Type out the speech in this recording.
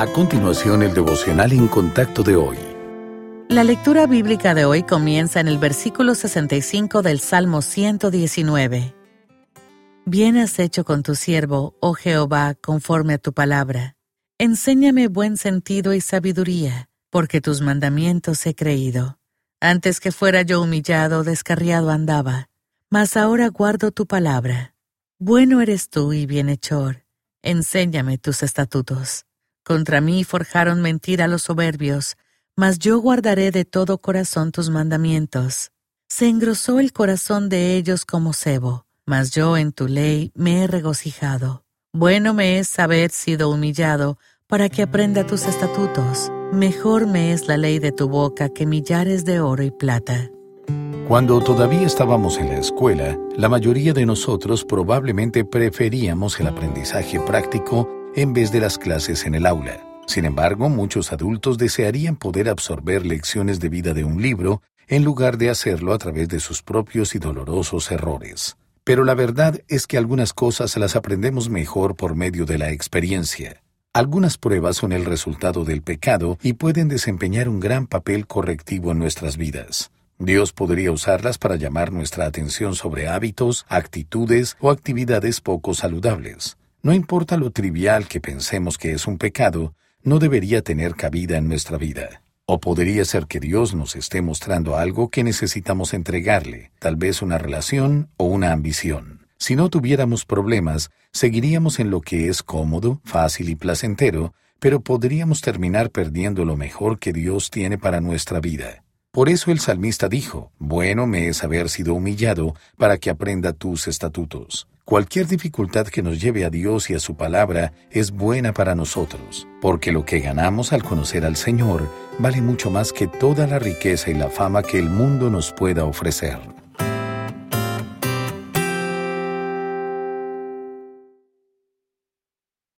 A continuación, el devocional en contacto de hoy. La lectura bíblica de hoy comienza en el versículo 65 del Salmo 119. Bien has hecho con tu siervo, oh Jehová, conforme a tu palabra. Enséñame buen sentido y sabiduría, porque tus mandamientos he creído. Antes que fuera yo humillado, descarriado andaba, mas ahora guardo tu palabra. Bueno eres tú y bienhechor. Enséñame tus estatutos. Contra mí forjaron mentira los soberbios, mas yo guardaré de todo corazón tus mandamientos. Se engrosó el corazón de ellos como cebo, mas yo en tu ley me he regocijado. Bueno me es haber sido humillado para que aprenda tus estatutos. Mejor me es la ley de tu boca que millares de oro y plata. Cuando todavía estábamos en la escuela, la mayoría de nosotros probablemente preferíamos el aprendizaje práctico en vez de las clases en el aula. Sin embargo, muchos adultos desearían poder absorber lecciones de vida de un libro en lugar de hacerlo a través de sus propios y dolorosos errores. Pero la verdad es que algunas cosas las aprendemos mejor por medio de la experiencia. Algunas pruebas son el resultado del pecado y pueden desempeñar un gran papel correctivo en nuestras vidas. Dios podría usarlas para llamar nuestra atención sobre hábitos, actitudes o actividades poco saludables. No importa lo trivial que pensemos que es un pecado, no debería tener cabida en nuestra vida. O podría ser que Dios nos esté mostrando algo que necesitamos entregarle, tal vez una relación o una ambición. Si no tuviéramos problemas, seguiríamos en lo que es cómodo, fácil y placentero, pero podríamos terminar perdiendo lo mejor que Dios tiene para nuestra vida. Por eso el salmista dijo, Bueno me es haber sido humillado para que aprenda tus estatutos. Cualquier dificultad que nos lleve a Dios y a su palabra es buena para nosotros, porque lo que ganamos al conocer al Señor vale mucho más que toda la riqueza y la fama que el mundo nos pueda ofrecer.